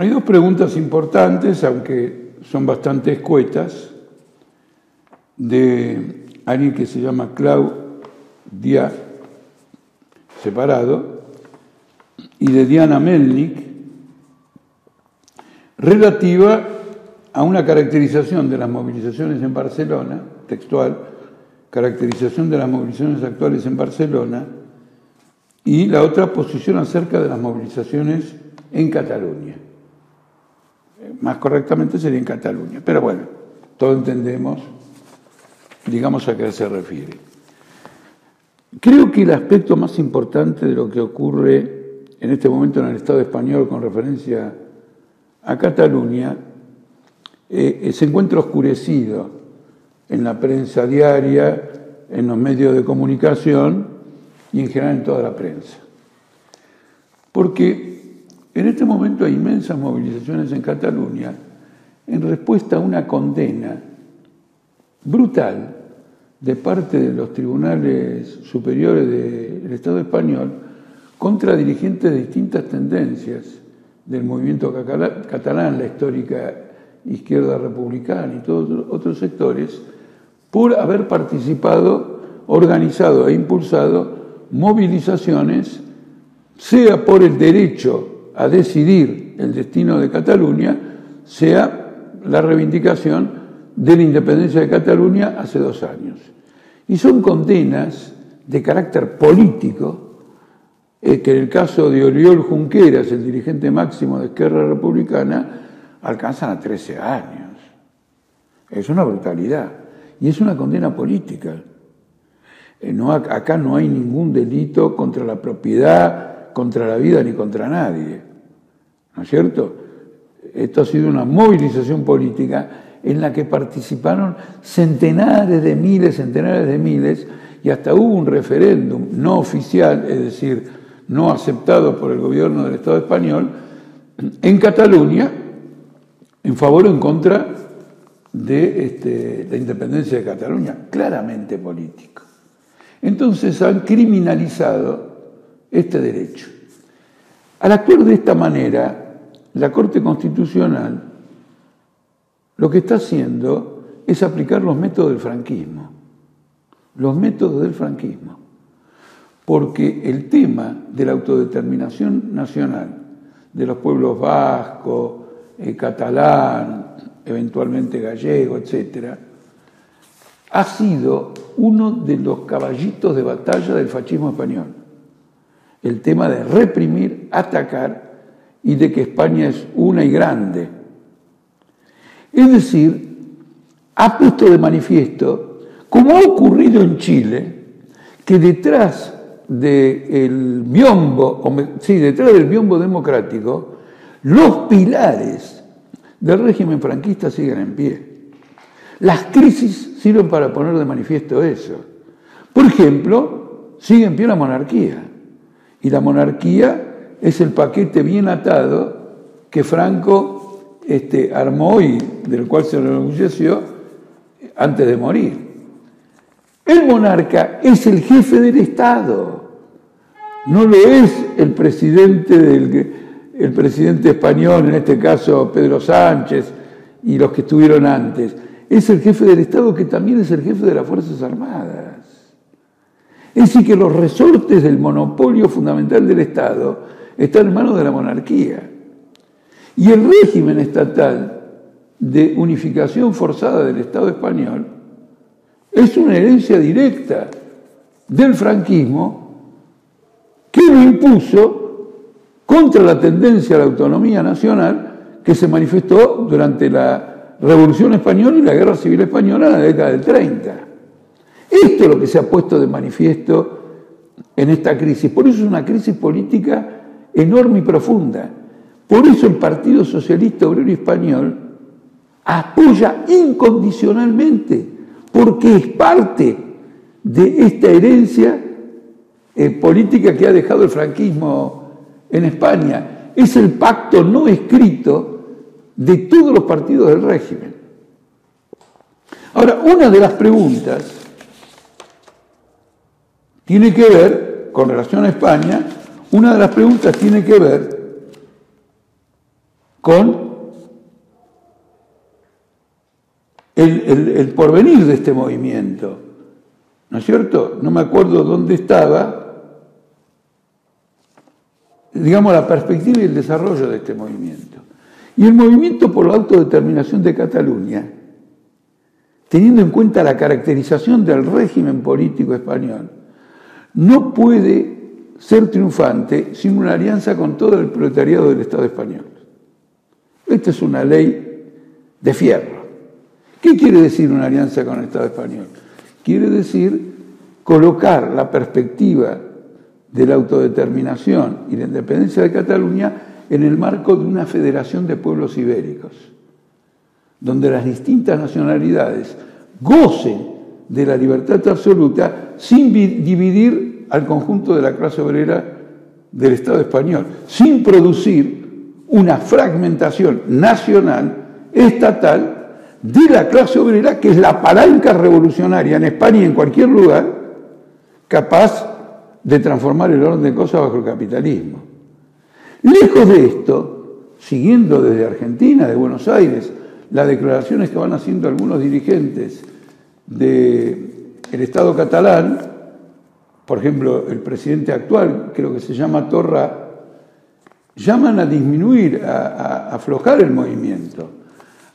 Hay dos preguntas importantes, aunque son bastante escuetas, de alguien que se llama Claudia, separado, y de Diana Melnik, relativa a una caracterización de las movilizaciones en Barcelona, textual, caracterización de las movilizaciones actuales en Barcelona, y la otra posición acerca de las movilizaciones en Cataluña. Más correctamente sería en Cataluña, pero bueno, todos entendemos, digamos a qué se refiere. Creo que el aspecto más importante de lo que ocurre en este momento en el Estado español con referencia a Cataluña eh, se encuentra oscurecido en la prensa diaria, en los medios de comunicación y en general en toda la prensa. Porque en este momento hay inmensas movilizaciones en Cataluña en respuesta a una condena brutal de parte de los tribunales superiores del Estado español contra dirigentes de distintas tendencias del movimiento catalán, la histórica izquierda republicana y todos otros sectores, por haber participado, organizado e impulsado movilizaciones, sea por el derecho a decidir el destino de Cataluña, sea la reivindicación de la independencia de Cataluña hace dos años. Y son condenas de carácter político, eh, que en el caso de Oriol Junqueras, el dirigente máximo de Esquerra Republicana, alcanzan a 13 años. Es una brutalidad. Y es una condena política. Eh, acá no hay ningún delito contra la propiedad, contra la vida ni contra nadie. ¿No es cierto? Esto ha sido una movilización política en la que participaron centenares de miles, centenares de miles, y hasta hubo un referéndum no oficial, es decir, no aceptado por el gobierno del Estado español, en Cataluña, en favor o en contra de este, la independencia de Cataluña, claramente político. Entonces han criminalizado este derecho. Al actuar de esta manera, la Corte Constitucional lo que está haciendo es aplicar los métodos del franquismo, los métodos del franquismo, porque el tema de la autodeterminación nacional de los pueblos vascos, eh, catalán, eventualmente gallego, etc., ha sido uno de los caballitos de batalla del fascismo español. El tema de reprimir, atacar y de que España es una y grande. Es decir, ha puesto de manifiesto, como ha ocurrido en Chile, que detrás del biombo, sí, detrás del biombo democrático, los pilares del régimen franquista siguen en pie. Las crisis sirven para poner de manifiesto eso. Por ejemplo, sigue en pie la monarquía. Y la monarquía es el paquete bien atado que Franco este, armó y del cual se enorgulleció antes de morir. El monarca es el jefe del Estado, no lo es el presidente del, el presidente español, en este caso Pedro Sánchez, y los que estuvieron antes. Es el jefe del Estado que también es el jefe de las Fuerzas Armadas. Es decir, que los resortes del monopolio fundamental del Estado están en manos de la monarquía. Y el régimen estatal de unificación forzada del Estado español es una herencia directa del franquismo que lo impuso contra la tendencia a la autonomía nacional que se manifestó durante la Revolución Española y la Guerra Civil Española en la década del 30. Esto es lo que se ha puesto de manifiesto en esta crisis. Por eso es una crisis política enorme y profunda. Por eso el Partido Socialista Obrero Español apoya incondicionalmente, porque es parte de esta herencia eh, política que ha dejado el franquismo en España. Es el pacto no escrito de todos los partidos del régimen. Ahora, una de las preguntas tiene que ver, con relación a España, una de las preguntas tiene que ver con el, porvenir de este movimiento. ¿No es cierto? No me acuerdo dónde estaba, digamos, la perspectiva y el desarrollo de este movimiento. Y el movimiento por la autodeterminación de Cataluña, teniendo en cuenta la caracterización del régimen político español, no puede ser triunfante sin una alianza con todo el proletariado del Estado español. Esta es una ley de fierro. ¿Qué quiere decir una alianza con el Estado español? Quiere decir colocar la perspectiva de la autodeterminación y la independencia de Cataluña en el marco de una federación de pueblos ibéricos, donde las distintas nacionalidades gocen de la libertad absoluta sin dividir al conjunto de la clase obrera del Estado español, sin producir una fragmentación nacional, estatal, de la clase obrera, que es la palanca revolucionaria en España y en cualquier lugar, capaz de transformar el orden de cosas bajo el capitalismo. Lejos de esto, siguiendo desde Argentina, de Buenos Aires, las declaraciones que van haciendo algunos dirigentes del Estado catalán, por ejemplo, el presidente actual, creo que se llama Torra, llaman a disminuir, a, aflojar el movimiento,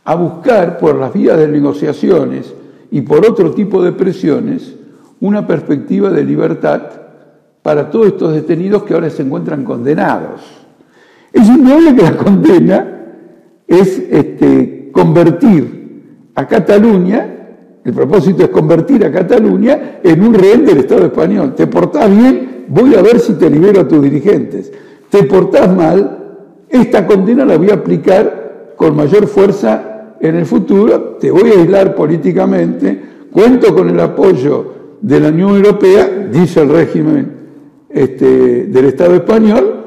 a buscar por las vías de negociaciones y por otro tipo de presiones una perspectiva de libertad para todos estos detenidos que ahora se encuentran condenados. Es indudable que la condena es este, convertir a Cataluña el propósito es convertir a Cataluña en un rehén del Estado español. Te portás bien, voy a ver si te libero a tus dirigentes. Te portás mal, esta condena la voy a aplicar con mayor fuerza en el futuro, te voy a aislar políticamente, cuento con el apoyo de la Unión Europea, dice el régimen este, del Estado español,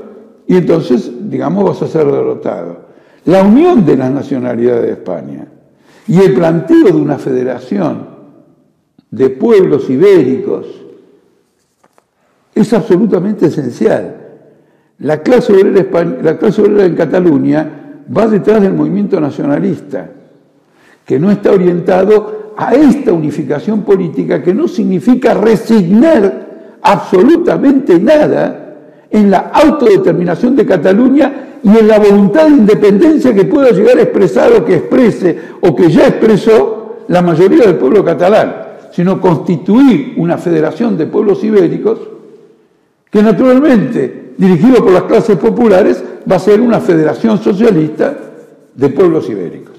y entonces, digamos, vas a ser derrotado. La unión de las nacionalidades de España y el planteo de una federación de pueblos ibéricos es absolutamente esencial. La clase obrera, la en Cataluña va detrás del movimiento nacionalista, que no está orientado a esta unificación política que no significa resignar absolutamente nada en la autodeterminación de Cataluña y en la voluntad de independencia que pueda llegar a expresar o que exprese o que ya expresó la mayoría del pueblo catalán, sino constituir una federación de pueblos ibéricos que naturalmente, dirigido por las clases populares, va a ser una federación socialista de pueblos ibéricos.